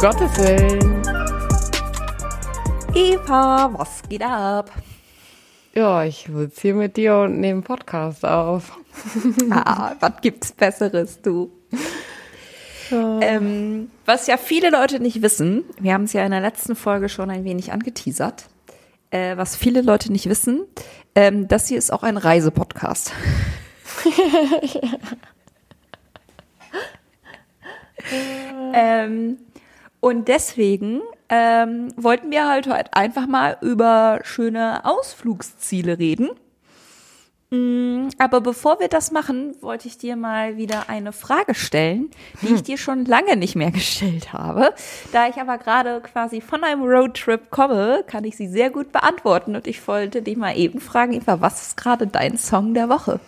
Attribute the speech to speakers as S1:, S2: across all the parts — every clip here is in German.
S1: Gottes Willen.
S2: Eva, was geht ab?
S1: Ja, ich sitze hier mit dir und nehme Podcast auf.
S2: ah, was gibt's Besseres, du? Ähm, was ja viele Leute nicht wissen, wir haben es ja in der letzten Folge schon ein wenig angeteasert, äh, was viele Leute nicht wissen, ähm, das hier ist auch ein Reisepodcast. ähm, und deswegen ähm, wollten wir halt heute einfach mal über schöne Ausflugsziele reden. Mm, aber bevor wir das machen, wollte ich dir mal wieder eine Frage stellen, die hm. ich dir schon lange nicht mehr gestellt habe. Da ich aber gerade quasi von einem Roadtrip komme, kann ich sie sehr gut beantworten. Und ich wollte dich mal eben fragen, Eva, was ist gerade dein Song der Woche?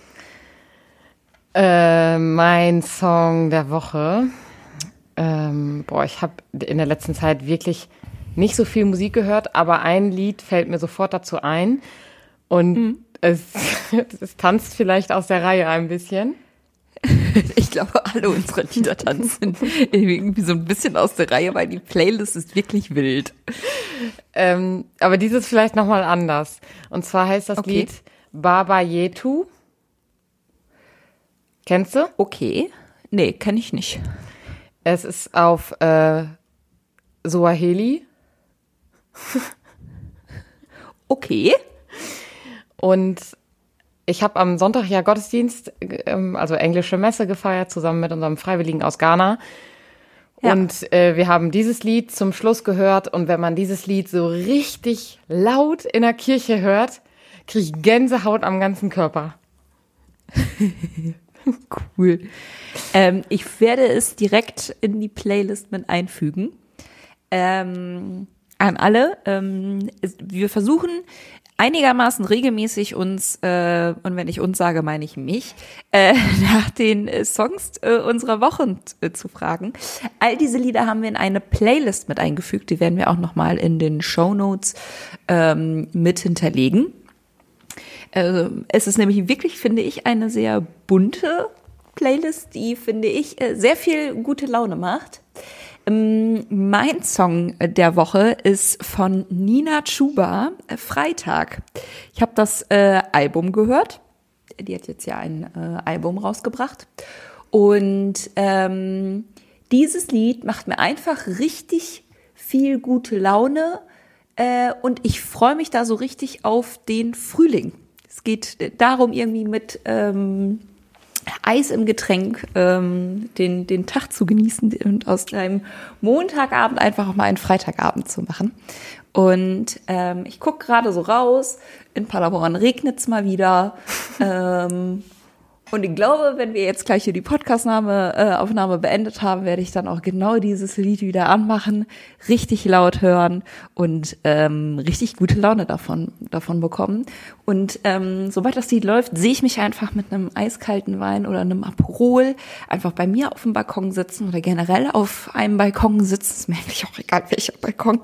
S1: Äh, mein Song der Woche ähm, boah, ich habe in der letzten Zeit wirklich nicht so viel Musik gehört, aber ein Lied fällt mir sofort dazu ein. Und mhm. es, es tanzt vielleicht aus der Reihe ein bisschen.
S2: Ich glaube, alle unsere Lieder tanzen irgendwie so ein bisschen aus der Reihe, weil die Playlist ist wirklich wild.
S1: Ähm, aber dieses vielleicht nochmal anders. Und zwar heißt das okay. Lied Baba Yetu. Kennst du?
S2: Okay. Nee, kenne ich nicht.
S1: Es ist auf äh, Suaheli.
S2: okay.
S1: Und ich habe am Sonntag ja Gottesdienst, ähm, also englische Messe gefeiert, zusammen mit unserem Freiwilligen aus Ghana. Ja. Und äh, wir haben dieses Lied zum Schluss gehört. Und wenn man dieses Lied so richtig laut in der Kirche hört, kriege ich Gänsehaut am ganzen Körper.
S2: cool. Ähm, ich werde es direkt in die Playlist mit einfügen. Ähm, an alle. Ähm, wir versuchen einigermaßen regelmäßig uns, äh, und wenn ich uns sage, meine ich mich, äh, nach den äh, Songs äh, unserer Wochen äh, zu fragen. All diese Lieder haben wir in eine Playlist mit eingefügt, die werden wir auch nochmal in den Show Notes ähm, mit hinterlegen. Äh, es ist nämlich wirklich, finde ich, eine sehr bunte Playlist, die, finde ich, äh, sehr viel gute Laune macht. Ähm, mein Song der Woche ist von Nina Chuba, äh, Freitag. Ich habe das äh, Album gehört. Die hat jetzt ja ein äh, Album rausgebracht. Und ähm, dieses Lied macht mir einfach richtig viel gute Laune. Äh, und ich freue mich da so richtig auf den Frühling. Es geht darum, irgendwie mit ähm, Eis im Getränk ähm, den, den Tag zu genießen und aus einem Montagabend einfach auch mal einen Freitagabend zu machen. Und ähm, ich gucke gerade so raus, in Paderborn regnet's mal wieder. ähm, und ich glaube, wenn wir jetzt gleich hier die Podcastaufnahme äh, beendet haben, werde ich dann auch genau dieses Lied wieder anmachen, richtig laut hören und ähm, richtig gute Laune davon, davon bekommen. Und ähm, sobald das Lied läuft, sehe ich mich einfach mit einem eiskalten Wein oder einem Aperol einfach bei mir auf dem Balkon sitzen oder generell auf einem Balkon sitzen, ist mir eigentlich auch egal welcher Balkon,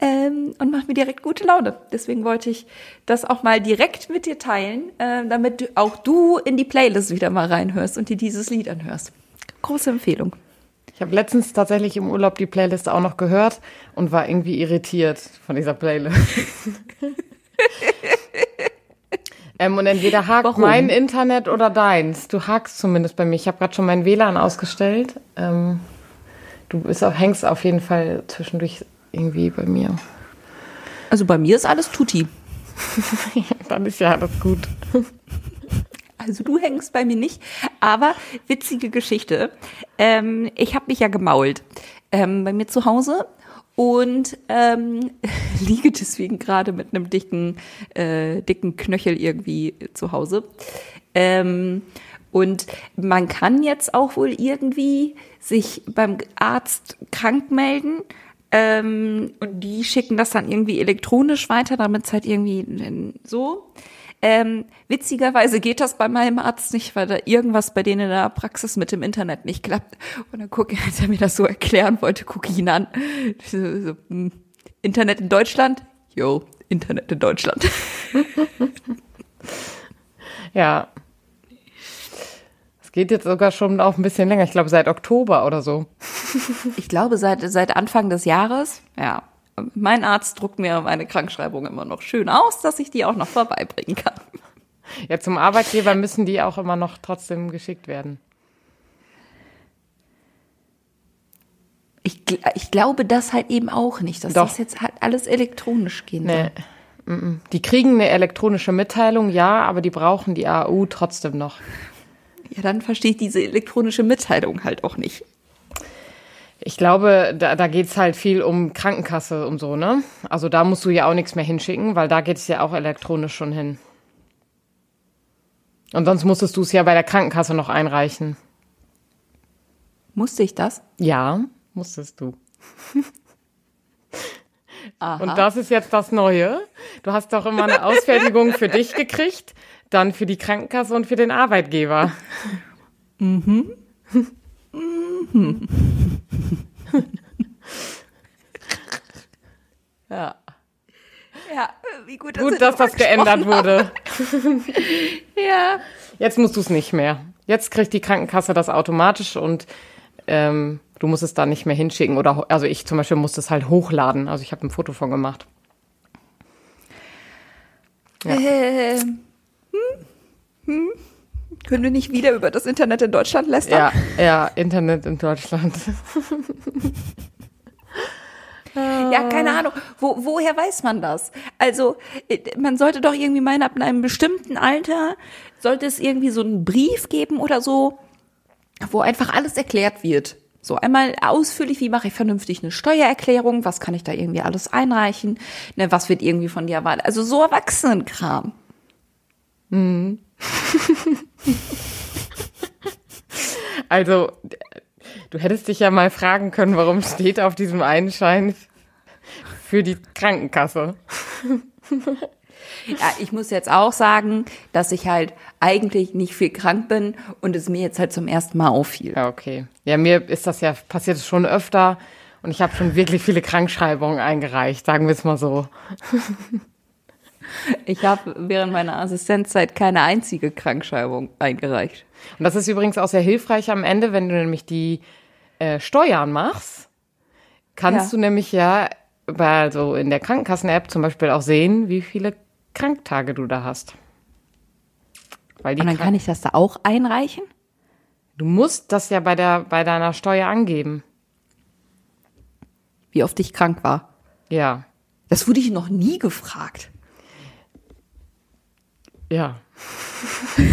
S2: ähm, und macht mir direkt gute Laune. Deswegen wollte ich das auch mal direkt mit dir teilen, äh, damit auch du in die Playlist wieder mal reinhörst und dir dieses Lied anhörst. Große Empfehlung.
S1: Ich habe letztens tatsächlich im Urlaub die Playlist auch noch gehört und war irgendwie irritiert von dieser Playlist. ähm, und entweder hakt Warum? mein Internet oder deins. Du hakst zumindest bei mir. Ich habe gerade schon mein WLAN ausgestellt. Ähm, du bist auch, hängst auf jeden Fall zwischendurch irgendwie bei mir.
S2: Also bei mir ist alles tutti.
S1: Dann ist ja alles gut.
S2: Also du hängst bei mir nicht, aber witzige Geschichte. Ähm, ich habe mich ja gemault ähm, bei mir zu Hause und ähm, liege deswegen gerade mit einem dicken, äh, dicken Knöchel irgendwie zu Hause. Ähm, und man kann jetzt auch wohl irgendwie sich beim Arzt krank melden. Ähm, und die schicken das dann irgendwie elektronisch weiter, damit es halt irgendwie so. Ähm, witzigerweise geht das bei meinem Arzt nicht, weil da irgendwas bei denen in der Praxis mit dem Internet nicht klappt. Und dann gucke ich, als er mir das so erklären wollte, gucke ich ihn an. So, so, hm, Internet in Deutschland? Jo, Internet in Deutschland.
S1: ja. Es geht jetzt sogar schon auch ein bisschen länger. Ich glaube, seit Oktober oder so.
S2: Ich glaube, seit, seit Anfang des Jahres, ja. Mein Arzt druckt mir meine Krankschreibung immer noch schön aus, dass ich die auch noch vorbeibringen kann.
S1: Ja, zum Arbeitgeber müssen die auch immer noch trotzdem geschickt werden.
S2: Ich, ich glaube das halt eben auch nicht, dass
S1: Doch.
S2: das jetzt halt alles elektronisch gehen
S1: Nee.
S2: soll.
S1: Die kriegen eine elektronische Mitteilung, ja, aber die brauchen die AU trotzdem noch.
S2: Ja, dann verstehe ich diese elektronische Mitteilung halt auch nicht.
S1: Ich glaube, da, da geht's halt viel um Krankenkasse und so, ne? Also da musst du ja auch nichts mehr hinschicken, weil da geht's ja auch elektronisch schon hin. Und sonst musstest du es ja bei der Krankenkasse noch einreichen.
S2: Musste ich das?
S1: Ja, musstest du. Und das ist jetzt das Neue. Du hast doch immer eine Ausfertigung für dich gekriegt, dann für die Krankenkasse und für den Arbeitgeber. ja.
S2: ja, wie gut,
S1: Gut, dass das geändert wurde.
S2: Ja.
S1: Jetzt musst du es nicht mehr. Jetzt kriegt die Krankenkasse das automatisch und ähm, du musst es da nicht mehr hinschicken. Oder also ich zum Beispiel musste es halt hochladen. Also ich habe ein Foto von gemacht. Ja.
S2: Ähm, hm, hm. Können wir nicht wieder über das Internet in Deutschland lästern?
S1: Ja, ja, Internet in Deutschland.
S2: Ja, keine Ahnung. Wo, woher weiß man das? Also, äh, man sollte doch irgendwie meinen, ab einem bestimmten Alter sollte es irgendwie so einen Brief geben oder so, wo einfach alles erklärt wird. So einmal ausführlich, wie mache ich vernünftig eine Steuererklärung, was kann ich da irgendwie alles einreichen, ne, was wird irgendwie von dir erwartet. Also so Erwachsenenkram.
S1: Also, du hättest dich ja mal fragen können, warum steht auf diesem Einschein für die Krankenkasse.
S2: Ja, ich muss jetzt auch sagen, dass ich halt eigentlich nicht viel krank bin und es mir jetzt halt zum ersten Mal auffiel.
S1: Ja, okay. Ja, mir ist das ja passiert schon öfter und ich habe schon wirklich viele Krankschreibungen eingereicht, sagen wir es mal so.
S2: Ich habe während meiner Assistenzzeit keine einzige Krankschreibung eingereicht.
S1: Und das ist übrigens auch sehr hilfreich am Ende, wenn du nämlich die äh, Steuern machst, kannst
S2: Ja.
S1: du nämlich ja bei, also in der Krankenkassen-App zum Beispiel auch sehen, wie viele Kranktage du da hast. Weil die
S2: Und dann
S1: Krank-
S2: kann ich das da auch einreichen?
S1: du musst das ja bei, der, bei deiner Steuer angeben.
S2: Wie oft ich krank war.
S1: Ja.
S2: Das wurde ich noch nie gefragt.
S1: Ja.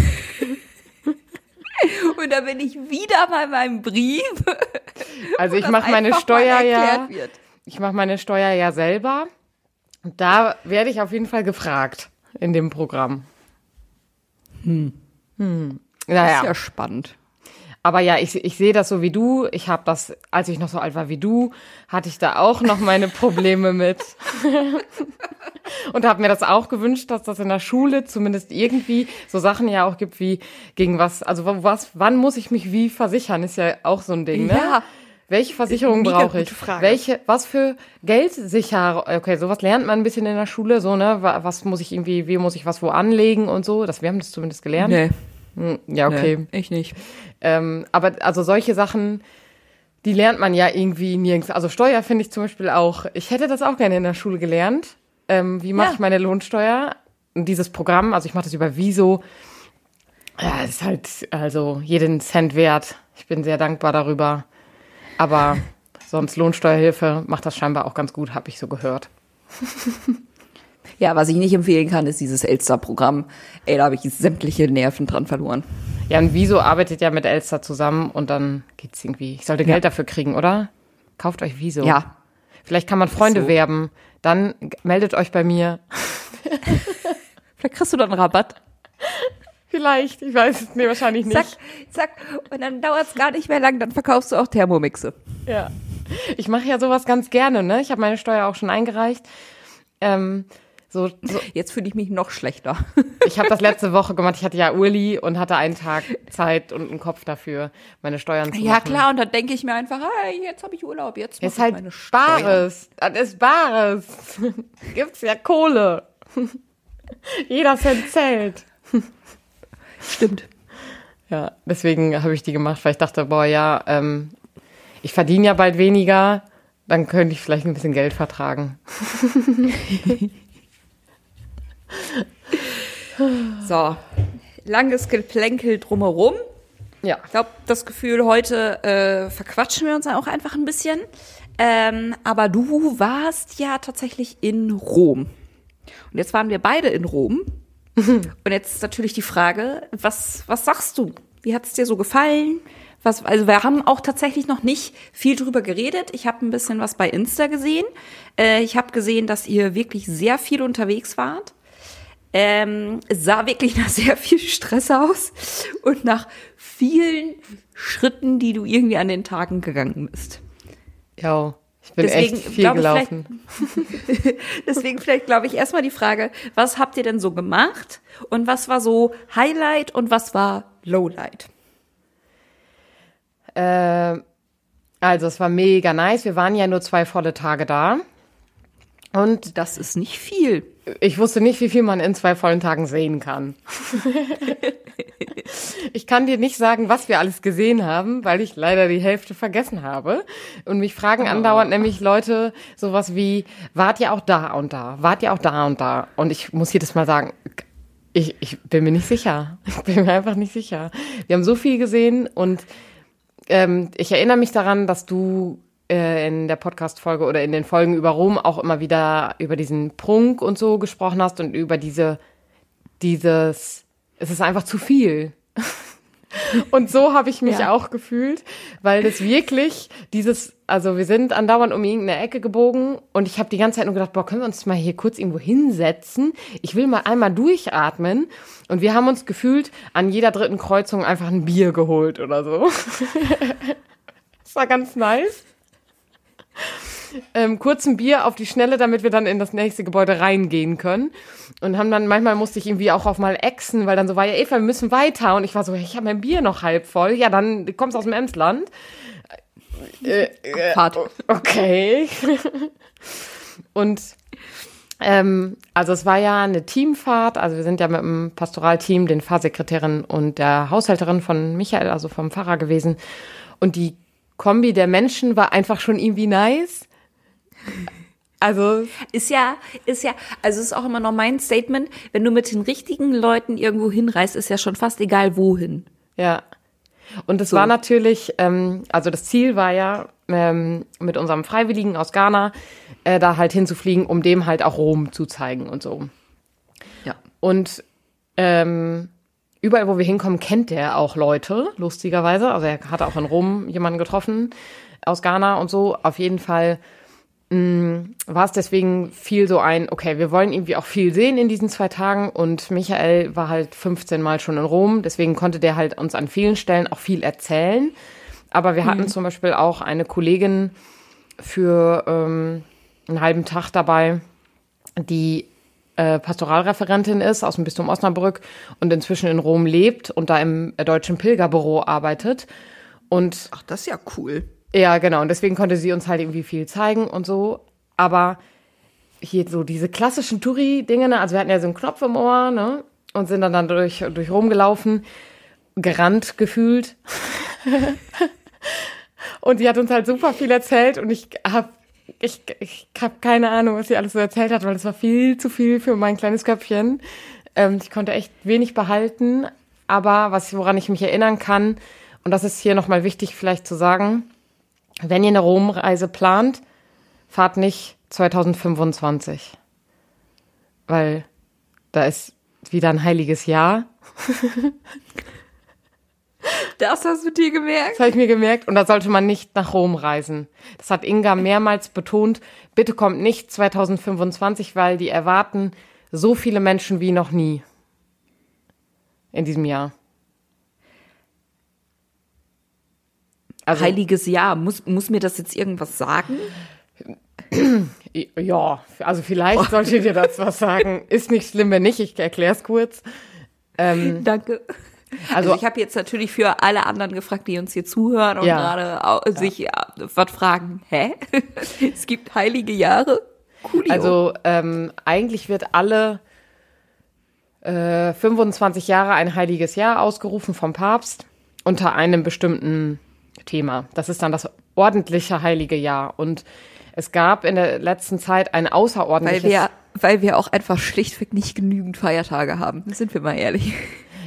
S2: Und da bin ich wieder bei meinem Brief.
S1: Also ich
S2: das
S1: mache meine Steuer ja.
S2: erklärt wird.
S1: Ich mache meine Steuer ja selber. Und da werde ich auf jeden Fall gefragt in dem Programm. Hm. Hm.
S2: Das
S1: Naja.
S2: ist ja spannend.
S1: Aber ja, ich, ich sehe das so wie du. Ich habe das, als ich noch so alt war wie du, hatte ich da auch noch meine Probleme mit. Und habe mir das auch gewünscht, dass das in der Schule zumindest irgendwie so Sachen ja auch gibt wie gegen was, also wa- was, wann muss ich mich wie versichern, ist ja auch so ein Ding, ne?
S2: Ja.
S1: Welche Versicherung brauche ich? Welche, was für Geldsicher, okay, sowas lernt man ein bisschen in der Schule, so, ne? Wa- Was muss ich irgendwie, wie muss ich was wo anlegen und so? Das, wir haben das zumindest gelernt.
S2: Nee,
S1: Hm, Ja, okay.
S2: nee, ich nicht.
S1: Ähm, aber also solche Sachen, die lernt man ja irgendwie nirgends. Also Steuer finde ich zum Beispiel auch. Ich hätte das auch gerne in der Schule gelernt. Ähm, wie mache
S2: Ja.
S1: ich meine Lohnsteuer? Und dieses Programm, also ich mache das über Viso. Ja, es ist halt also jeden Cent wert. Ich bin sehr dankbar darüber. Aber sonst Lohnsteuerhilfe macht das scheinbar auch ganz gut, habe ich so gehört.
S2: Ja, was ich nicht empfehlen kann, ist dieses Elster-Programm. Ey, da habe ich sämtliche Nerven dran verloren.
S1: Ja, und Viso arbeitet ja mit Elster zusammen und dann geht's irgendwie. Ich sollte Geld dafür kriegen, oder? Kauft euch Viso.
S2: Ja.
S1: Vielleicht kann man Freunde
S2: so.
S1: werben. Dann meldet euch bei mir.
S2: Vielleicht kriegst du dann einen Rabatt.
S1: Vielleicht, ich weiß es. Nee, wahrscheinlich nicht.
S2: Zack, zack. Und dann dauert es gar nicht mehr lang, dann verkaufst du auch Thermomixe.
S1: Ja. Ich mache ja sowas ganz gerne, ne? Ich habe meine Steuer auch schon eingereicht. Ähm, so, so,
S2: Jetzt fühle ich mich noch schlechter.
S1: ich habe das letzte Woche gemacht. Ich hatte ja Urli und hatte einen Tag Zeit und einen Kopf dafür, meine Steuern zu
S2: Ja,
S1: machen.
S2: klar, und dann denke ich mir einfach, hey, jetzt habe ich Urlaub, jetzt
S1: Ist
S2: mache ich
S1: halt
S2: meine Steuern.
S1: Bares. Das ist Bares. Gibt's ja Kohle. Jeder Cent zählt.
S2: Stimmt.
S1: Ja, deswegen habe ich die gemacht, weil ich dachte, boah, ja, ähm, ich verdiene ja bald weniger, dann könnte ich vielleicht ein bisschen Geld vertragen.
S2: So, langes Geplänkel drumherum.
S1: Ja.
S2: Ich glaube, das Gefühl, heute äh, verquatschen wir uns auch einfach ein bisschen. Ähm, aber du warst ja tatsächlich in Rom. Und jetzt waren wir beide in Rom. Und jetzt ist natürlich die Frage, was, was sagst du? Wie hat es dir so gefallen? Was, also wir haben auch tatsächlich noch nicht viel drüber geredet. Ich habe ein bisschen was bei Insta gesehen. Äh, ich habe gesehen, dass ihr wirklich sehr viel unterwegs wart. Ähm, es sah wirklich nach sehr viel Stress aus und nach vielen Schritten, die du irgendwie an den Tagen gegangen bist.
S1: Ja, ich bin deswegen, echt viel gelaufen.
S2: Vielleicht, deswegen vielleicht glaube ich erstmal die Frage, was habt ihr denn so gemacht und was war so Highlight und was war Lowlight?
S1: Äh, also es war mega nice. Wir waren ja nur zwei volle Tage da.
S2: Und das ist nicht viel.
S1: Ich wusste nicht, wie viel man in zwei vollen Tagen sehen kann. ich kann dir nicht sagen, was wir alles gesehen haben, weil ich leider die Hälfte vergessen habe. Und mich fragen oh. andauernd nämlich Leute sowas wie, wart ihr auch da und da? Wart ihr auch da und da? Und ich muss jedes Mal sagen, ich, ich bin mir nicht sicher. Ich bin mir einfach nicht sicher. Wir haben so viel gesehen und ähm, ich erinnere mich daran, dass du in der Podcast-Folge oder in den Folgen über Rom auch immer wieder über diesen Prunk und so gesprochen hast und über diese, dieses, es ist einfach zu viel. Und so habe ich mich ja. auch gefühlt, weil das wirklich dieses, also wir sind andauernd um irgendeine Ecke gebogen und ich habe die ganze Zeit nur gedacht, boah, können wir uns mal hier kurz irgendwo hinsetzen? Ich will mal einmal durchatmen. Und wir haben uns gefühlt an jeder dritten Kreuzung einfach ein Bier geholt oder so. das war ganz nice ähm, kurzen Bier auf die Schnelle, damit wir dann in das nächste Gebäude reingehen können. Und haben dann, manchmal musste ich irgendwie auch auf mal exen, weil dann so war, ja Eva, wir müssen weiter. Und ich war so, ich habe mein Bier noch halb voll. Ja, dann kommst du aus dem Emsland. Äh, äh, okay. Und ähm, also es war ja eine Teamfahrt, also wir sind ja mit dem Pastoralteam, den Fahrsekretärin und der Haushälterin von Michael, also vom Pfarrer gewesen. Und die Kombi der Menschen war einfach schon irgendwie nice.
S2: Also ist ja, ist ja, also ist auch immer noch mein Statement, wenn du mit den richtigen Leuten irgendwo hinreist, ist ja schon fast egal wohin.
S1: Ja. Und es so. war natürlich, ähm, also das Ziel war ja, ähm, mit unserem Freiwilligen aus Ghana äh, da halt hinzufliegen, um dem halt auch Rom zu zeigen und so.
S2: Ja.
S1: Und ähm, überall, wo wir hinkommen, kennt der auch Leute, lustigerweise. Also er hat auch in Rom jemanden getroffen aus Ghana und so. Auf jeden Fall mh, mm, war es deswegen viel so ein, okay, wir wollen irgendwie auch viel sehen in diesen zwei Tagen und Michael war halt 15 Mal schon in Rom, deswegen konnte der halt uns an vielen Stellen auch viel erzählen. Aber wir hatten mhm. zum Beispiel auch eine Kollegin für ähm, einen halben Tag dabei, die äh, Pastoralreferentin ist aus dem Bistum Osnabrück und inzwischen in Rom lebt und da im Deutschen Pilgerbüro arbeitet. Und
S2: Ach, das ist ja cool.
S1: Ja, genau. Und deswegen konnte sie uns halt irgendwie viel zeigen und so. Aber hier so diese klassischen Touri-Dinge, ne? also wir hatten ja so einen Knopf im Ohr, ne? Und sind dann, dann durch, durch Rom gelaufen, gerannt gefühlt. und die hat uns halt super viel erzählt und ich habe ich, ich habe keine Ahnung, was sie alles so erzählt hat, weil es war viel zu viel für mein kleines Köpfchen. Ähm, ich konnte echt wenig behalten, aber was woran ich mich erinnern kann, und das ist hier nochmal wichtig vielleicht zu sagen, wenn ihr eine Romreise plant, fahrt nicht 2025. Weil da ist wieder ein heiliges Jahr.
S2: Das hast du dir gemerkt?
S1: Das habe ich mir gemerkt. Und da sollte man nicht nach Rom reisen. Das hat Inga mehrmals betont. Bitte kommt nicht 2025, weil die erwarten so viele Menschen wie noch nie in diesem Jahr.
S2: Also, Heiliges Jahr. Muss, muss mir das jetzt irgendwas sagen?
S1: Ja, also vielleicht sollte dir das was sagen. Ist nicht schlimm, wenn nicht. Ich erkläre es kurz.
S2: Ähm, Danke. Also, also ich habe jetzt natürlich für alle anderen gefragt, die uns hier zuhören und ja. gerade sich ja. was fragen. Hä? es gibt heilige Jahre?
S1: Coolio. Also ähm, eigentlich wird alle äh, 25 Jahre ein heiliges Jahr ausgerufen vom Papst unter einem bestimmten Thema. Das ist dann das ordentliche heilige Jahr. Und es gab in der letzten Zeit ein außerordentliches.
S2: Weil wir, weil wir auch einfach schlichtweg nicht genügend Feiertage haben. Sind wir mal ehrlich.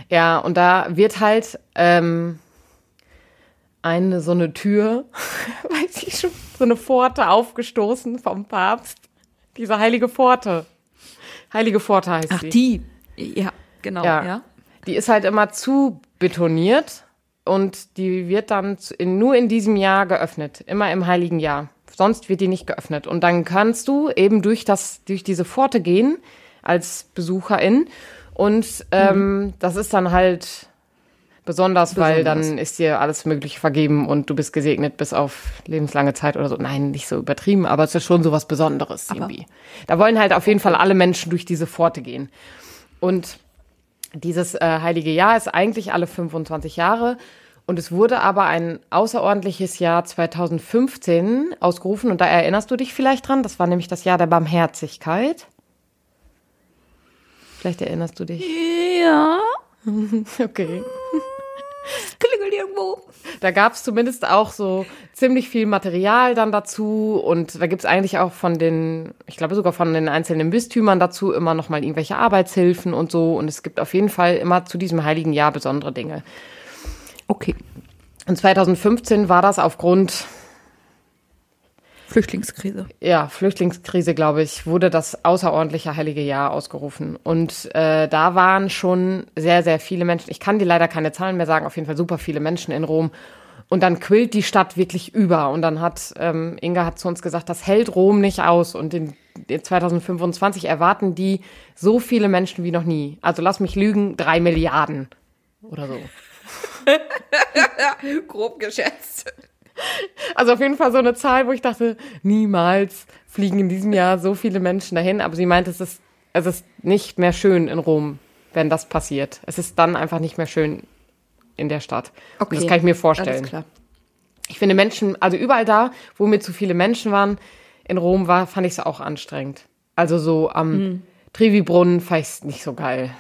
S1: Ja, und da wird halt ähm, eine so eine Tür, weiß ich schon, so eine Pforte aufgestoßen vom Papst. Diese heilige Pforte. Heilige Pforte heißt
S2: Ach,
S1: sie.
S2: die. Ja, genau.
S1: Ja.
S2: Ja.
S1: Die ist halt immer zu betoniert und die wird dann in, nur in diesem Jahr geöffnet, immer im heiligen Jahr. Sonst wird die nicht geöffnet. Und dann kannst du eben durch das, durch diese Pforte gehen als Besucherin. Und ähm, das ist dann halt besonders, weil
S2: Besonders.
S1: dann ist dir alles Mögliche vergeben und du bist gesegnet bis auf lebenslange Zeit oder so. Nein, nicht so übertrieben, aber es ist schon so was Besonderes
S2: Aber-
S1: irgendwie. Da wollen halt auf jeden Fall alle Menschen durch diese Pforte gehen. Und dieses äh, heilige Jahr ist eigentlich alle 25 Jahre und es wurde aber ein außerordentliches Jahr 2015 ausgerufen und da erinnerst du dich vielleicht dran, das war nämlich das Jahr der Barmherzigkeit. Vielleicht erinnerst du dich.
S2: Ja.
S1: Okay.
S2: Klingelt irgendwo.
S1: Da gab es zumindest auch so ziemlich viel Material dann dazu und da gibt es eigentlich auch von den, ich glaube sogar von den einzelnen Bistümern dazu immer noch mal irgendwelche Arbeitshilfen und so und es gibt auf jeden Fall immer zu diesem heiligen Jahr besondere Dinge.
S2: Okay.
S1: Und 2015 war das aufgrund
S2: Flüchtlingskrise.
S1: ja, Flüchtlingskrise, glaube ich, wurde das außerordentliche heilige Jahr ausgerufen. Und äh, da waren schon sehr, sehr viele Menschen. Ich kann dir leider keine Zahlen mehr sagen, auf jeden Fall super viele Menschen in Rom. Und dann quillt die Stadt wirklich über. Und dann hat ähm, Inga hat zu uns gesagt, das hält Rom nicht aus. Und in, in 2025 erwarten die so viele Menschen wie noch nie. Also lass mich lügen, drei Milliarden oder so.
S2: Grob geschätzt.
S1: Also auf jeden Fall so eine Zahl, wo ich dachte, niemals fliegen in diesem Jahr so viele Menschen dahin. Aber sie meint, es ist, es ist nicht mehr schön in Rom, wenn das passiert. Es ist dann einfach nicht mehr schön in der Stadt. Und das kann ich mir vorstellen. Ich finde Menschen, also überall da, wo mir zu viele Menschen waren, in Rom war, fand ich es auch anstrengend. Also so am Trevi-Brunnen fand ich es nicht so geil.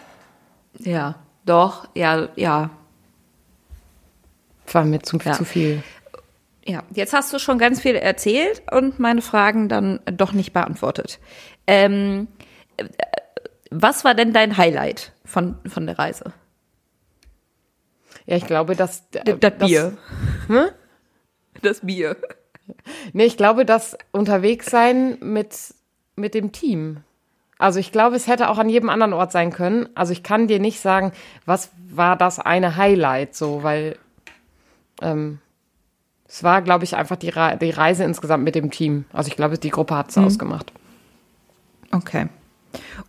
S2: Ja. Doch, ja, ja.
S1: War mir zu,
S2: Ja.
S1: zu viel.
S2: Ja, jetzt hast du schon ganz viel erzählt und meine Fragen dann doch nicht beantwortet. Ähm, äh, was war denn dein Highlight von, von der Reise?
S1: Ja, ich glaube, dass.
S2: Das, das Bier.
S1: Hm?
S2: Das Bier.
S1: Nee, ich glaube, das Unterwegssein mit, mit dem Team. Also ich glaube, es hätte auch an jedem anderen Ort sein können. Also ich kann dir nicht sagen, was war das eine Highlight, so, weil ähm, es war, glaube ich, einfach die, Re die Reise insgesamt mit dem Team. Also ich glaube, die Gruppe hat es ausgemacht.
S2: Okay.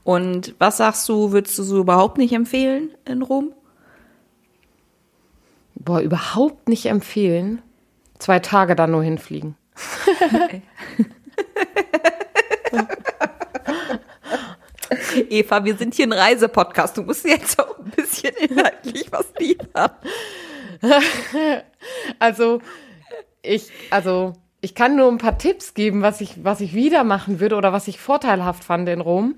S2: Und was sagst du, würdest du so überhaupt nicht empfehlen in Rom?
S1: Boah, überhaupt nicht empfehlen. Zwei Tage dann nur hinfliegen.
S2: Eva, wir sind hier ein Reisepodcast. Du musst jetzt auch ein bisschen inhaltlich was liefern.
S1: Also ich, also ich kann nur ein paar Tipps geben, was ich, was ich wieder machen würde oder was ich vorteilhaft fand in Rom.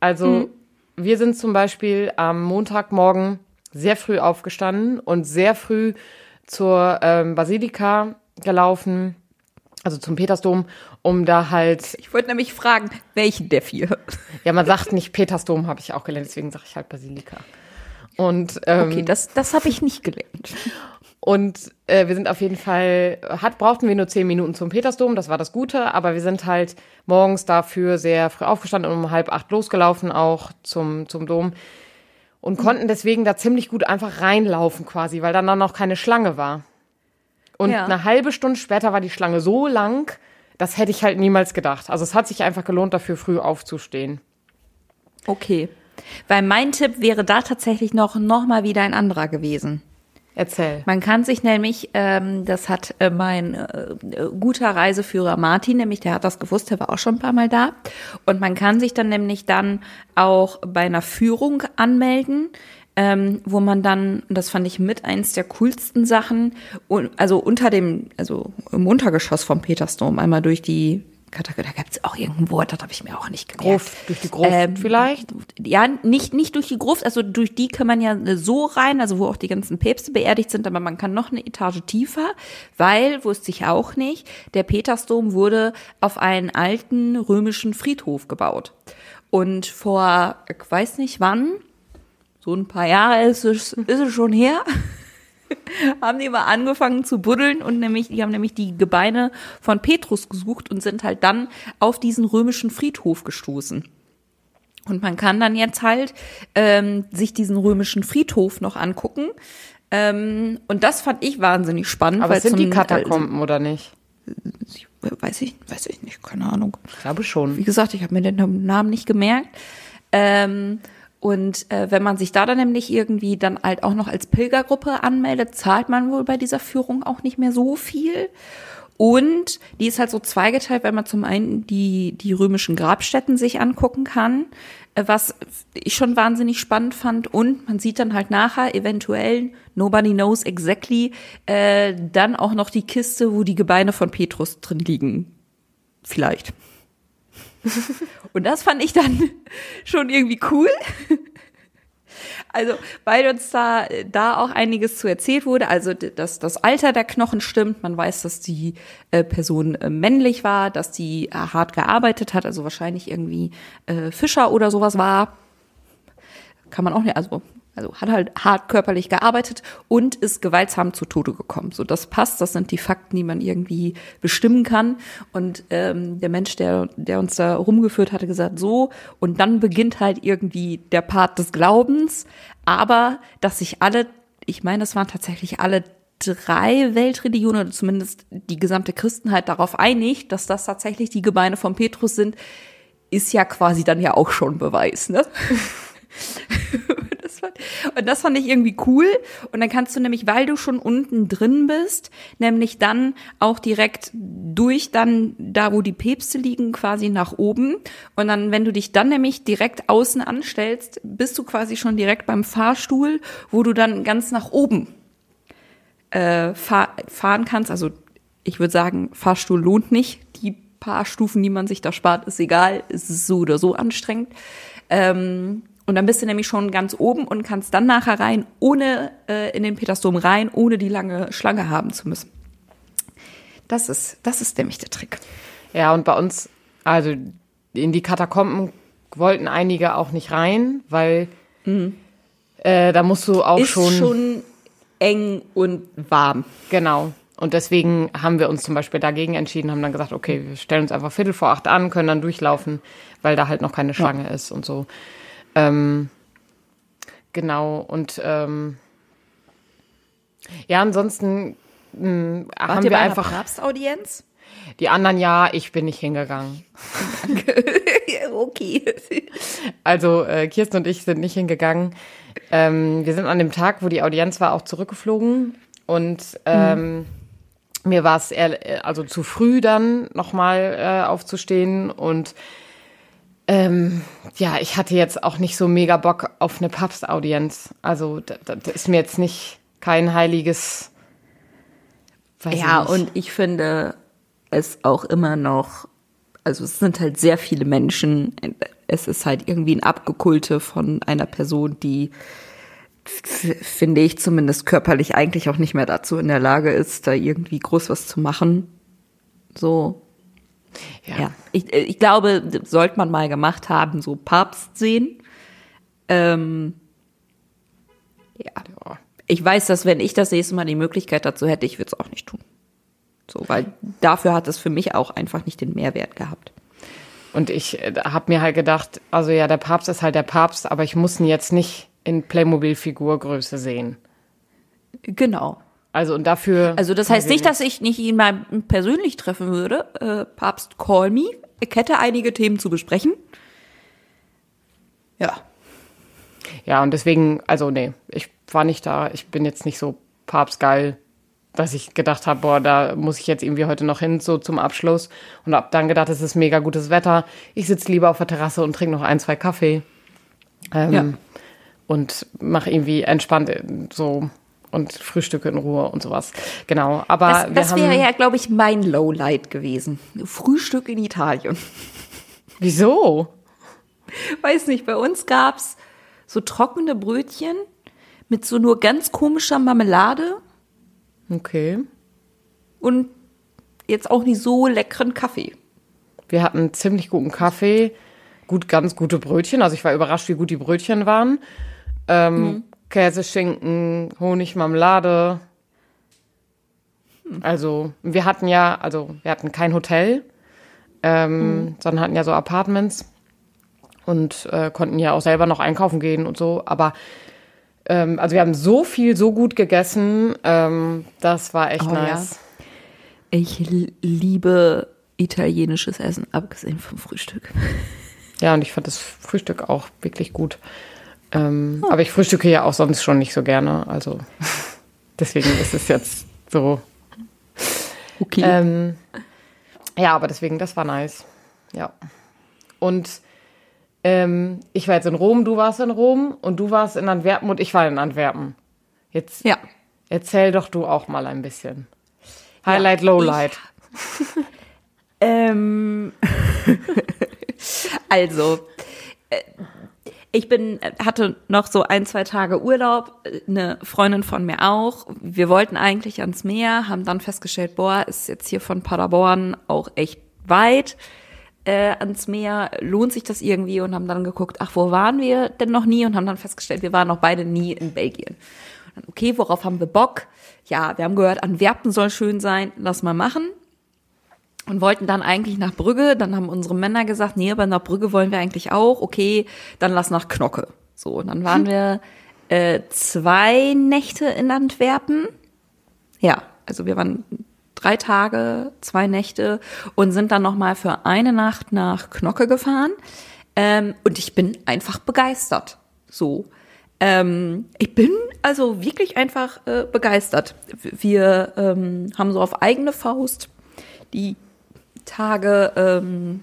S1: Also wir sind zum Beispiel am Montagmorgen sehr früh aufgestanden und sehr früh zur ähm, Basilika gelaufen, also zum Petersdom, um da halt,
S2: Ich wollte nämlich fragen, welchen der vier?
S1: ja man sagt nicht Petersdom, habe ich auch gelernt, deswegen sage ich halt Basilika. Und ähm,
S2: Okay, das, das habe ich nicht gelernt.
S1: Und äh, wir sind auf jeden Fall, hat, brauchten wir nur zehn Minuten zum Petersdom, das war das Gute, aber wir sind halt morgens dafür sehr früh aufgestanden und um halb acht losgelaufen auch zum, zum Dom und konnten deswegen da ziemlich gut einfach reinlaufen quasi, weil dann dann noch keine Schlange war. Und
S2: Ja.
S1: eine halbe Stunde später war die Schlange so lang, das hätte ich halt niemals gedacht. Also es hat sich einfach gelohnt, dafür früh aufzustehen.
S2: Okay. Weil mein Tipp wäre da tatsächlich noch, noch mal wieder ein anderer gewesen.
S1: Erzähl.
S2: Man kann sich nämlich, ähm, das hat äh, mein äh, guter Reiseführer Martin, nämlich der hat das gewusst, der war auch schon ein paar Mal da. Und man kann sich dann nämlich dann auch bei einer Führung anmelden, ähm, wo man dann, und das fand ich mit eins der coolsten Sachen, un, also unter dem, also im Untergeschoss vom Petersdom, einmal durch die Da gibt es auch irgendein Wort, das habe ich mir auch nicht gemerkt.
S1: Gruft, durch die Gruft
S2: Ähm,
S1: vielleicht?
S2: Ja, nicht, nicht durch die Gruft, also durch die kann man ja äh, so rein, also wo auch die ganzen Päpste beerdigt sind, aber man kann noch eine Etage tiefer, weil, wusste ich auch nicht, der Petersdom wurde auf einen alten römischen Friedhof gebaut. Und vor, ich weiß nicht wann, so ein paar Jahre ist es, ist es schon her, haben die mal angefangen zu buddeln und nämlich, die haben nämlich die Gebeine von Petrus gesucht und sind halt dann auf diesen römischen Friedhof gestoßen. Und man kann dann jetzt halt ähm, sich diesen römischen Friedhof noch angucken. Ähm, und das fand ich wahnsinnig spannend.
S1: Aber
S2: weil
S1: sind die Katakomben oder nicht?
S2: Äh, weiß ich, weiß ich nicht, keine Ahnung.
S1: Ich glaube schon.
S2: Wie gesagt, ich habe mir den Namen nicht gemerkt. Ähm, und äh, wenn man sich da dann nämlich irgendwie dann halt auch noch als Pilgergruppe anmeldet, zahlt man wohl bei dieser Führung auch nicht mehr so viel. Und die ist halt so zweigeteilt, weil man zum einen die, die römischen Grabstätten sich angucken kann, äh, was ich schon wahnsinnig spannend fand. Und man sieht dann halt nachher eventuell, nobody knows exactly, äh, dann auch noch die Kiste, wo die Gebeine von Petrus drin liegen. Vielleicht. Und das fand ich dann schon irgendwie cool. Also, weil uns da, da auch einiges zu erzählt wurde, also dass das Alter der Knochen stimmt, man weiß, dass die äh, Person äh, männlich war, dass die äh, hart gearbeitet hat, also wahrscheinlich irgendwie äh, Fischer oder sowas war. Kann man auch nicht, also, also hat halt hart körperlich gearbeitet und ist gewaltsam zu Tode gekommen. So, das passt, das sind die Fakten, die man irgendwie bestimmen kann. Und ähm, der Mensch, der, der uns da rumgeführt hatte, gesagt, so, und dann beginnt halt irgendwie der Part des Glaubens, aber dass sich alle, ich meine, es waren tatsächlich alle drei Weltreligionen oder zumindest die gesamte Christenheit darauf einigt, dass das tatsächlich die Gebeine von Petrus sind, ist ja quasi dann ja auch schon Beweis, ne? fand, und das fand ich irgendwie cool. Und dann kannst du nämlich, weil du schon unten drin bist, nämlich dann auch direkt durch dann da, wo die Päpste liegen, quasi nach oben. Und dann, wenn du dich dann nämlich direkt außen anstellst, bist du quasi schon direkt beim Fahrstuhl, wo du dann ganz nach oben äh, fahr fahren kannst. Also ich würde sagen, Fahrstuhl lohnt nicht. Die paar Stufen, die man sich da spart, ist egal. Es ist so oder so anstrengend. Ähm, und dann bist du nämlich schon ganz oben und kannst dann nachher rein, ohne äh, in den Petersdom rein, ohne die lange Schlange haben zu müssen. Das ist, das ist nämlich der Trick.
S1: Ja, und bei uns, also in die Katakomben wollten einige auch nicht rein, weil äh, da musst du auch
S2: ist
S1: schon,
S2: schon eng und warm.
S1: Genau. Und deswegen haben wir uns zum Beispiel dagegen entschieden, haben dann gesagt, okay, wir stellen uns einfach Viertel vor acht an, können dann durchlaufen, weil da halt noch keine Schlange ist und so. Ähm, genau. Und ähm, ja, ansonsten mh,
S2: Wart
S1: haben
S2: ihr
S1: wir einfach
S2: Papstaudienz?
S1: die anderen ja, ich bin nicht hingegangen.
S2: okay.
S1: Also äh, Kirsten und ich sind nicht hingegangen. Ähm, wir sind an dem Tag, wo die Audienz war, auch zurückgeflogen. Und ähm, mir war es eher, also zu früh dann nochmal äh, aufzustehen. Und ähm, ja, ich hatte jetzt auch nicht so mega Bock auf eine Papstaudienz. Also das, das ist mir jetzt nicht kein heiliges.
S2: Ja,
S1: ich
S2: und ich finde es auch immer noch, also es sind halt sehr viele Menschen. Es ist halt irgendwie ein Abgekulte von einer Person, die finde ich zumindest körperlich eigentlich auch nicht mehr dazu in der Lage ist, da irgendwie groß was zu machen. So. Ja. Ich, ich glaube, sollte man mal gemacht haben, so Papst sehen. Ähm, ja.
S1: Ja.
S2: Ich weiß, dass wenn ich das nächste Mal die Möglichkeit dazu hätte, ich würde es auch nicht tun. So, weil dafür hat es für mich auch einfach nicht den Mehrwert gehabt.
S1: Und ich äh, habe mir halt gedacht, also ja, der Papst ist halt der Papst, aber ich muss ihn jetzt nicht in Playmobil-Figurgröße sehen.
S2: Genau.
S1: Also und dafür.
S2: Also das heißt nicht, dass ich nicht ihn mal persönlich treffen würde. Äh, Papst call me. Ich hätte einige Themen zu besprechen. Ja.
S1: Ja, und deswegen, also nee, ich war nicht da. Ich bin jetzt nicht so papstgeil, dass ich gedacht habe, boah, da muss ich jetzt irgendwie heute noch hin, so zum Abschluss. Und hab dann gedacht, es ist mega gutes Wetter. Ich sitze lieber auf der Terrasse und trinke noch ein, zwei Kaffee. Ähm,
S2: Ja.
S1: Und mache irgendwie entspannt äh, so und Frühstücke in Ruhe und sowas. Genau, aber
S2: Das, das wäre ja, glaube ich, mein Lowlight gewesen. Frühstück in Italien.
S1: wieso?
S2: Weiß nicht, bei uns gab's so trockene Brötchen mit so nur ganz komischer Marmelade
S1: Okay.
S2: und jetzt auch nicht so leckeren Kaffee.
S1: Wir hatten ziemlich guten Kaffee, gut, ganz gute Brötchen. Also ich war überrascht, wie gut die Brötchen waren. Ähm, Käse, Schinken, Honig, Marmelade. Also wir hatten ja, also wir hatten kein Hotel, ähm, sondern hatten ja so Apartments und äh, konnten ja auch selber noch einkaufen gehen und so. Aber ähm, also wir haben so viel, so gut gegessen. Ähm, das war echt
S2: Oh ja.
S1: nice.
S2: Ich l- liebe italienisches Essen, abgesehen vom Frühstück.
S1: Ja, und ich fand das Frühstück auch wirklich gut. Ähm, Aber ich frühstücke ja auch sonst schon nicht so gerne. Also deswegen ist es jetzt so.
S2: Okay.
S1: Ähm, ja, aber deswegen, das war nice. Ja. Und ähm, ich war jetzt in Rom, du warst in Rom und du warst in Antwerpen und ich war in Antwerpen. Jetzt
S2: ja.
S1: erzähl doch du auch mal ein bisschen. Highlight, Lowlight.
S2: Ähm, also, äh, ich bin, hatte noch so ein, zwei Tage Urlaub, eine Freundin von mir auch. Wir wollten eigentlich ans Meer, haben dann festgestellt, boah, ist jetzt hier von Paderborn auch echt weit äh, ans Meer, lohnt sich das irgendwie und haben dann geguckt, ach, wo waren wir denn noch nie und haben dann festgestellt, wir waren noch beide nie in Belgien. Okay, worauf haben wir Bock? Ja, wir haben gehört, Antwerpen soll schön sein, lass mal machen und wollten dann eigentlich nach Brügge. Dann haben unsere Männer gesagt, nee, aber nach Brügge wollen wir eigentlich auch. Okay, dann lass nach Knocke. So, und dann waren wir äh, zwei Nächte in Antwerpen. Ja, also wir waren drei Tage, zwei Nächte und sind dann noch mal für eine Nacht nach Knocke gefahren. Ähm, und ich bin einfach begeistert. So. Ähm, ich bin also wirklich einfach äh, begeistert. Wir ähm, haben so auf eigene Faust die Tage ähm,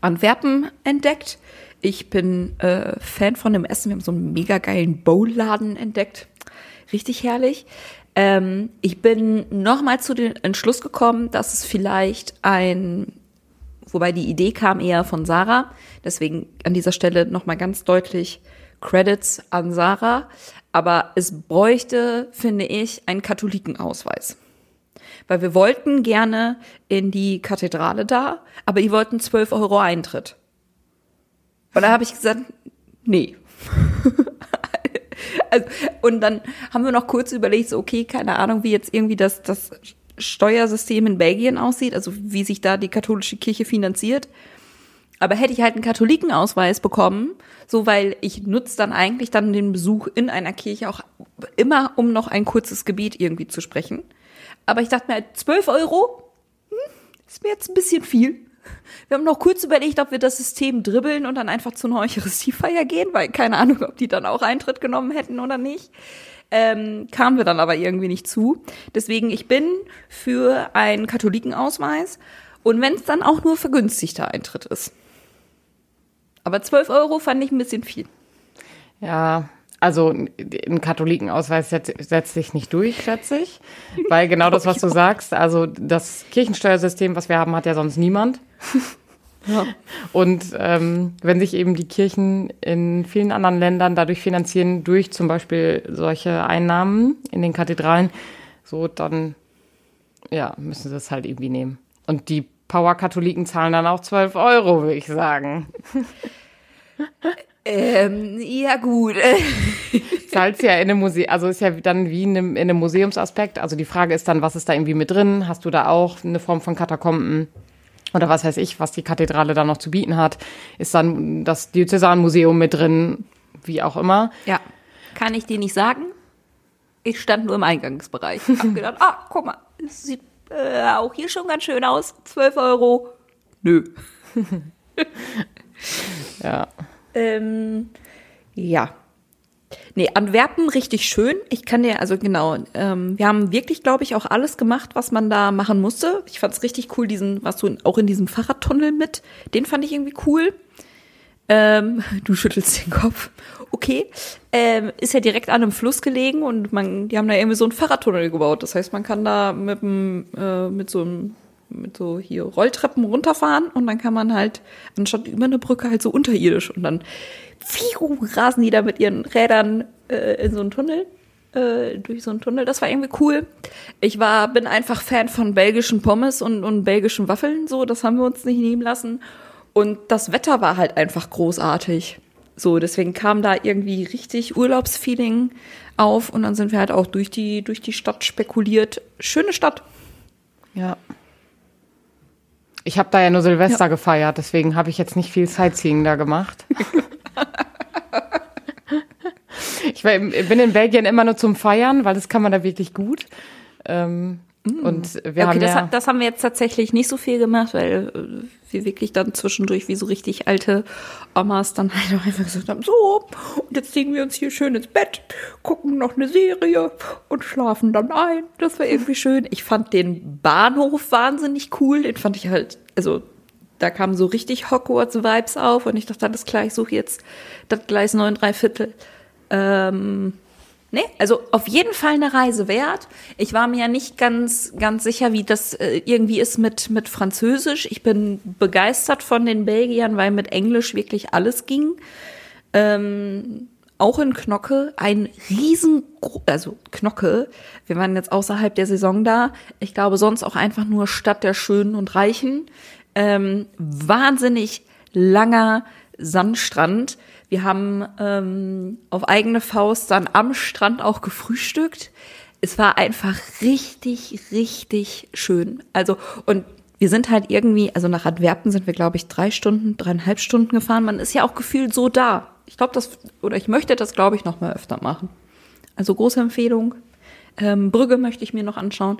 S2: Antwerpen entdeckt. Ich bin äh, Fan von dem Essen. Wir haben so einen mega geilen Bowlladen entdeckt. Richtig herrlich. Ähm, ich bin nochmal zu dem Entschluss gekommen, dass es vielleicht ein, wobei die Idee kam eher von Sarah. Deswegen an dieser Stelle nochmal ganz deutlich Credits an Sarah. Aber es bräuchte, finde ich, einen Katholikenausweis weil wir wollten gerne in die Kathedrale da, aber die wollten 12 Euro Eintritt. Und da habe ich gesagt, nee. also, und dann haben wir noch kurz überlegt, so okay, keine Ahnung, wie jetzt irgendwie das, das Steuersystem in Belgien aussieht, also wie sich da die katholische Kirche finanziert. Aber hätte ich halt einen Katholikenausweis bekommen, so weil ich nutze dann eigentlich dann den Besuch in einer Kirche auch immer, um noch ein kurzes Gebet irgendwie zu sprechen. Aber ich dachte mir, halt, 12 Euro hm, ist mir jetzt ein bisschen viel. Wir haben noch kurz überlegt, ob wir das System dribbeln und dann einfach zu einer Eucharistiefeier gehen, weil keine Ahnung, ob die dann auch Eintritt genommen hätten oder nicht. Ähm, kamen wir dann aber irgendwie nicht zu. Deswegen, ich bin für einen Katholikenausweis und wenn es dann auch nur vergünstigter Eintritt ist. Aber 12 Euro fand ich ein bisschen viel.
S1: Ja, also ein Katholikenausweis setzt, setzt sich nicht durch, schätze ich. Weil genau das, was du sagst, also das Kirchensteuersystem, was wir haben, hat ja sonst niemand.
S2: Ja.
S1: Und ähm, wenn sich eben die Kirchen in vielen anderen Ländern dadurch finanzieren, durch zum Beispiel solche Einnahmen in den Kathedralen, so dann ja, müssen sie es halt irgendwie nehmen. Und die Power-Katholiken zahlen dann auch 12 Euro, würde ich sagen.
S2: Ähm, ja gut.
S1: zahlst ja in einem Museum, also ist ja dann wie in einem, in einem Museumsaspekt. Also die Frage ist dann, was ist da irgendwie mit drin? Hast du da auch eine Form von Katakomben? Oder was weiß ich, was die Kathedrale da noch zu bieten hat? Ist dann das Diözesanmuseum mit drin? Wie auch immer.
S2: Ja, kann ich dir nicht sagen. Ich stand nur im Eingangsbereich. Hab gedacht, ah, guck mal, es sieht äh, auch hier schon ganz schön aus. 12 Euro. Nö.
S1: Ja.
S2: Ähm, ja. Nee, Antwerpen richtig schön. Ich kann dir, also genau, ähm, wir haben wirklich, glaube ich, auch alles gemacht, was man da machen musste. Ich fand es richtig cool, diesen, warst du auch in diesem Fahrradtunnel mit? Den fand ich irgendwie cool. Ähm, du schüttelst den Kopf. Okay. Ähm, ist ja direkt an einem Fluss gelegen und man, die haben da irgendwie so einen Fahrradtunnel gebaut. Das heißt, man kann da mit, dem, äh, mit so einem mit so hier Rolltreppen runterfahren und dann kann man halt anstatt über eine Brücke halt so unterirdisch und dann fiu, rasen die da mit ihren Rädern äh, in so einen Tunnel äh, durch so einen Tunnel. Das war irgendwie cool. Ich war bin einfach Fan von belgischen Pommes und und belgischen Waffeln so, das haben wir uns nicht nehmen lassen und das Wetter war halt einfach großartig. So, deswegen kam da irgendwie richtig Urlaubsfeeling auf und dann sind wir halt auch durch die durch die Stadt spekuliert. Schöne Stadt.
S1: Ja. Ich habe da ja nur Silvester ja. gefeiert, deswegen habe ich jetzt nicht viel Sightseeing da gemacht. ich bin in Belgien immer nur zum Feiern, weil das kann man da wirklich gut. Ähm. Und wir okay, haben
S2: das,
S1: ja,
S2: das haben wir jetzt tatsächlich nicht so viel gemacht, weil äh, wir wirklich dann zwischendurch wie so richtig alte Omas dann halt auch einfach gesagt haben, so, und jetzt legen wir uns hier schön ins Bett, gucken noch eine Serie und schlafen dann ein. Das war irgendwie schön. Ich fand den Bahnhof wahnsinnig cool. Den fand ich halt, also da kamen so richtig Hogwarts-Vibes auf und ich dachte, alles klar, ich suche jetzt das Gleis 9 3 Viertel. Ähm, Nee, also auf jeden Fall eine Reise wert. Ich war mir ja nicht ganz, ganz sicher, wie das äh, irgendwie ist mit, mit Französisch. Ich bin begeistert von den Belgiern, weil mit Englisch wirklich alles ging. Ähm, auch in Knocke ein riesen, also Knocke. Wir waren jetzt außerhalb der Saison da. Ich glaube sonst auch einfach nur Stadt der Schönen und Reichen. Ähm, wahnsinnig langer Sandstrand wir haben ähm, auf eigene Faust dann am Strand auch gefrühstückt. Es war einfach richtig, richtig schön. Also, und wir sind halt irgendwie, also nach Antwerpen sind wir, glaube ich, drei Stunden, dreieinhalb Stunden gefahren. Man ist ja auch gefühlt so da. Ich glaube, das, oder ich möchte das, glaube ich, noch mal öfter machen. Also große Empfehlung. Ähm, Brügge möchte ich mir noch anschauen.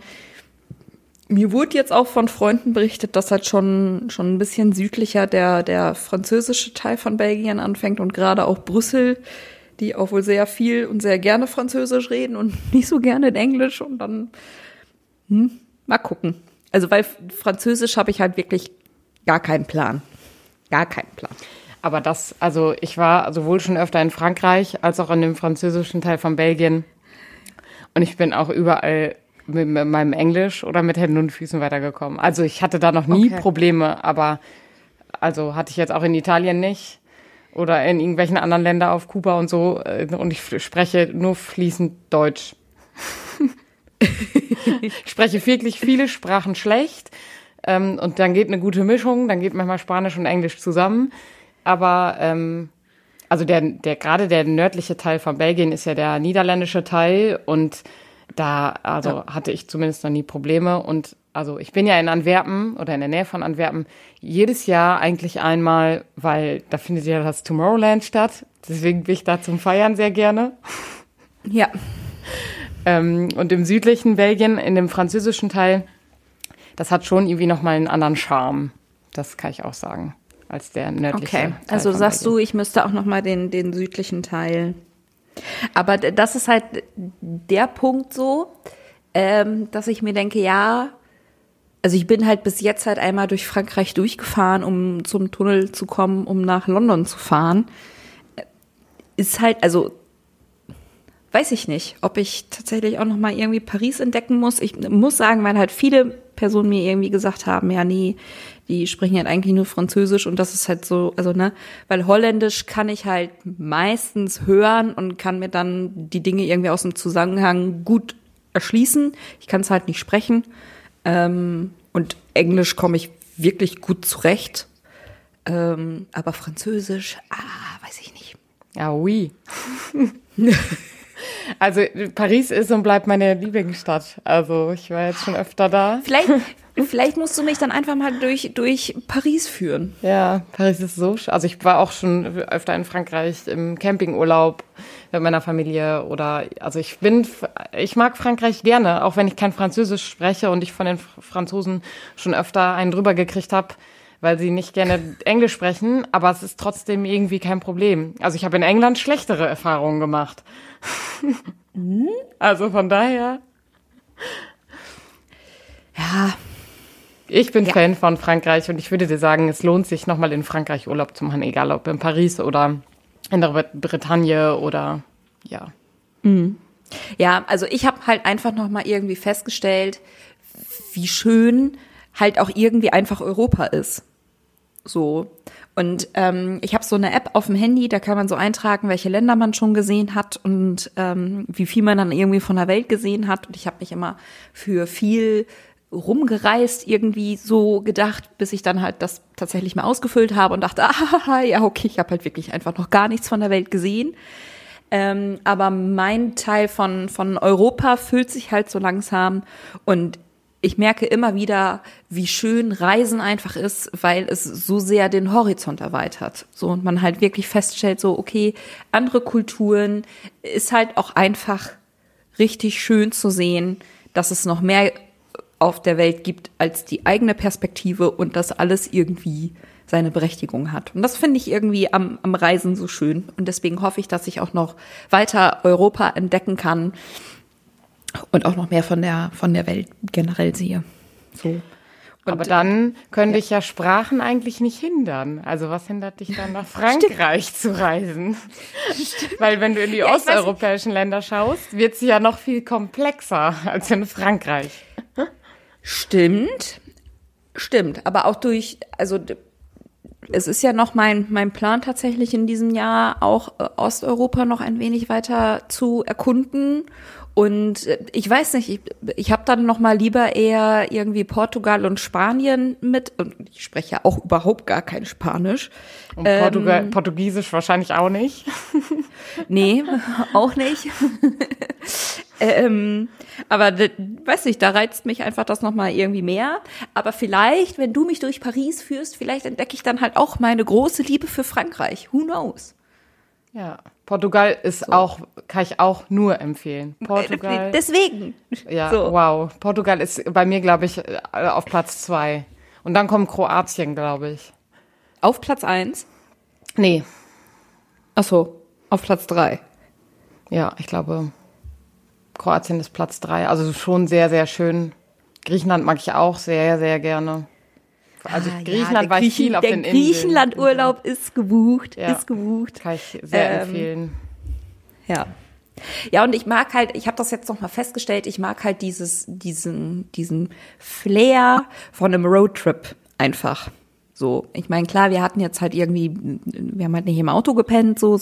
S2: Mir wurde jetzt auch von Freunden berichtet, dass halt schon, schon ein bisschen südlicher der, der französische Teil von Belgien anfängt und gerade auch Brüssel, die auch wohl sehr viel und sehr gerne Französisch reden und nicht so gerne in Englisch und dann, hm, mal gucken. Also weil Französisch habe ich halt wirklich gar keinen Plan. Gar keinen Plan.
S1: Aber das, also ich war sowohl schon öfter in Frankreich als auch in dem französischen Teil von Belgien. Und ich bin auch überall mit, meinem Englisch oder mit Händen und Füßen weitergekommen. Also ich hatte da noch nie okay. Probleme, aber also hatte ich jetzt auch in Italien nicht oder in irgendwelchen anderen Ländern auf Kuba und so äh, und ich spreche nur fließend Deutsch. ich spreche wirklich viele Sprachen schlecht ähm, und dann geht eine gute Mischung, dann geht manchmal Spanisch und Englisch zusammen, aber ähm, also der, der gerade der nördliche Teil von Belgien ist ja der niederländische Teil und da also ja. hatte ich zumindest noch nie Probleme und also ich bin ja in Antwerpen oder in der Nähe von Antwerpen jedes Jahr eigentlich einmal, weil da findet ja das Tomorrowland statt. Deswegen bin ich da zum Feiern sehr gerne.
S2: Ja.
S1: ähm, und im südlichen Belgien, in dem französischen Teil, das hat schon irgendwie nochmal einen anderen Charme. Das kann ich auch sagen, als der nördliche. Okay,
S2: Teil also sagst Belgien. du, ich müsste auch nochmal den, den südlichen Teil aber das ist halt der Punkt so, ähm, dass ich mir denke, ja, also ich bin halt bis jetzt halt einmal durch Frankreich durchgefahren, um zum Tunnel zu kommen, um nach London zu fahren. Ist halt, also weiß ich nicht, ob ich tatsächlich auch noch mal irgendwie Paris entdecken muss. Ich muss sagen, weil halt viele Personen mir irgendwie gesagt haben, ja nee, die sprechen halt eigentlich nur Französisch und das ist halt so, also ne, weil Holländisch kann ich halt meistens hören und kann mir dann die Dinge irgendwie aus dem Zusammenhang gut erschließen. Ich kann es halt nicht sprechen. Ähm, und Englisch komme ich wirklich gut zurecht. Ähm, aber Französisch, ah, weiß ich nicht.
S1: Ja, oui. Also Paris ist und bleibt meine Lieblingsstadt. Also ich war jetzt schon öfter da.
S2: Vielleicht, vielleicht musst du mich dann einfach mal durch, durch Paris führen.
S1: Ja, Paris ist so. Also ich war auch schon öfter in Frankreich im Campingurlaub mit meiner Familie oder also ich bin, ich mag Frankreich gerne, auch wenn ich kein Französisch spreche und ich von den Franzosen schon öfter einen drüber gekriegt habe weil sie nicht gerne Englisch sprechen, aber es ist trotzdem irgendwie kein Problem. Also ich habe in England schlechtere Erfahrungen gemacht. also von daher.
S2: Ja.
S1: Ich bin
S2: Ja.
S1: Fan von Frankreich und ich würde dir sagen, es lohnt sich nochmal in Frankreich Urlaub zu machen, egal ob in Paris oder in der Bretagne oder ja.
S2: Ja, also ich habe halt einfach noch mal irgendwie festgestellt, wie schön halt auch irgendwie einfach Europa ist. So. Und ähm, ich habe so eine App auf dem Handy, da kann man so eintragen, welche Länder man schon gesehen hat und ähm, wie viel man dann irgendwie von der Welt gesehen hat. Und ich habe mich immer für viel rumgereist irgendwie so gedacht, bis ich dann halt das tatsächlich mal ausgefüllt habe und dachte, ah, ja, okay, ich habe halt wirklich einfach noch gar nichts von der Welt gesehen. Ähm, aber mein Teil von, von Europa füllt sich halt so langsam und ich merke immer wieder, wie schön Reisen einfach ist, weil es so sehr den Horizont erweitert. So und man halt wirklich feststellt, so, okay, andere Kulturen ist halt auch einfach richtig schön zu sehen, dass es noch mehr auf der Welt gibt als die eigene Perspektive und dass alles irgendwie seine Berechtigung hat. Und das finde ich irgendwie am, am Reisen so schön. Und deswegen hoffe ich, dass ich auch noch weiter Europa entdecken kann und auch noch mehr von der, von der Welt generell sehe. So. Und
S1: Aber dann können dich ja Sprachen eigentlich nicht hindern. Also was hindert dich dann nach Frankreich zu reisen? Weil wenn du in die
S2: Ja,
S1: osteuropäischen Länder schaust, wird sie ja noch viel komplexer als in Frankreich.
S2: Stimmt, stimmt, aber auch durch, also es ist ja noch mein, mein Plan tatsächlich in diesem Jahr auch äh, Osteuropa noch ein wenig weiter zu erkunden. Und äh, ich weiß nicht, ich, ich habe dann noch mal lieber eher irgendwie Portugal und Spanien mit. Und ich spreche ja auch überhaupt gar kein Spanisch.
S1: Und Portugal Portugiesisch wahrscheinlich auch nicht.
S2: Nee, auch nicht. ähm, aber weiß nicht, da reizt mich einfach das nochmal irgendwie mehr. Aber vielleicht, wenn du mich durch Paris führst, vielleicht entdecke ich dann halt auch meine große Liebe für Frankreich. Who knows?
S1: Ja, Portugal ist auch, kann ich auch nur empfehlen. Portugal.
S2: Deswegen.
S1: Ja,
S2: So.
S1: wow. Portugal ist bei mir, glaube ich, äh, auf Platz zwei. Und dann kommt Kroatien, glaube ich.
S2: Auf Platz eins.
S1: Nee,
S2: Ach so, auf Platz drei.
S1: ja, ich glaube, Kroatien ist Platz drei. Also schon sehr, sehr schön. Griechenland mag ich auch sehr, sehr gerne. Also
S2: Ah, ja,
S1: Griechenland
S2: der
S1: war ich
S2: Griechen-
S1: viel auf
S2: der
S1: den Inseln.
S2: Griechenland-Urlaub ist gebucht,
S1: Ja.
S2: ist gebucht.
S1: Kann ich sehr
S2: Ähm,
S1: empfehlen.
S2: Ja. Ja, und ich mag halt, ich habe das jetzt noch mal festgestellt, ich mag halt dieses, diesen, diesen Flair von einem Roadtrip einfach. So, ich meine, klar, wir hatten jetzt halt irgendwie, wir haben halt nicht im Auto gepennt, so,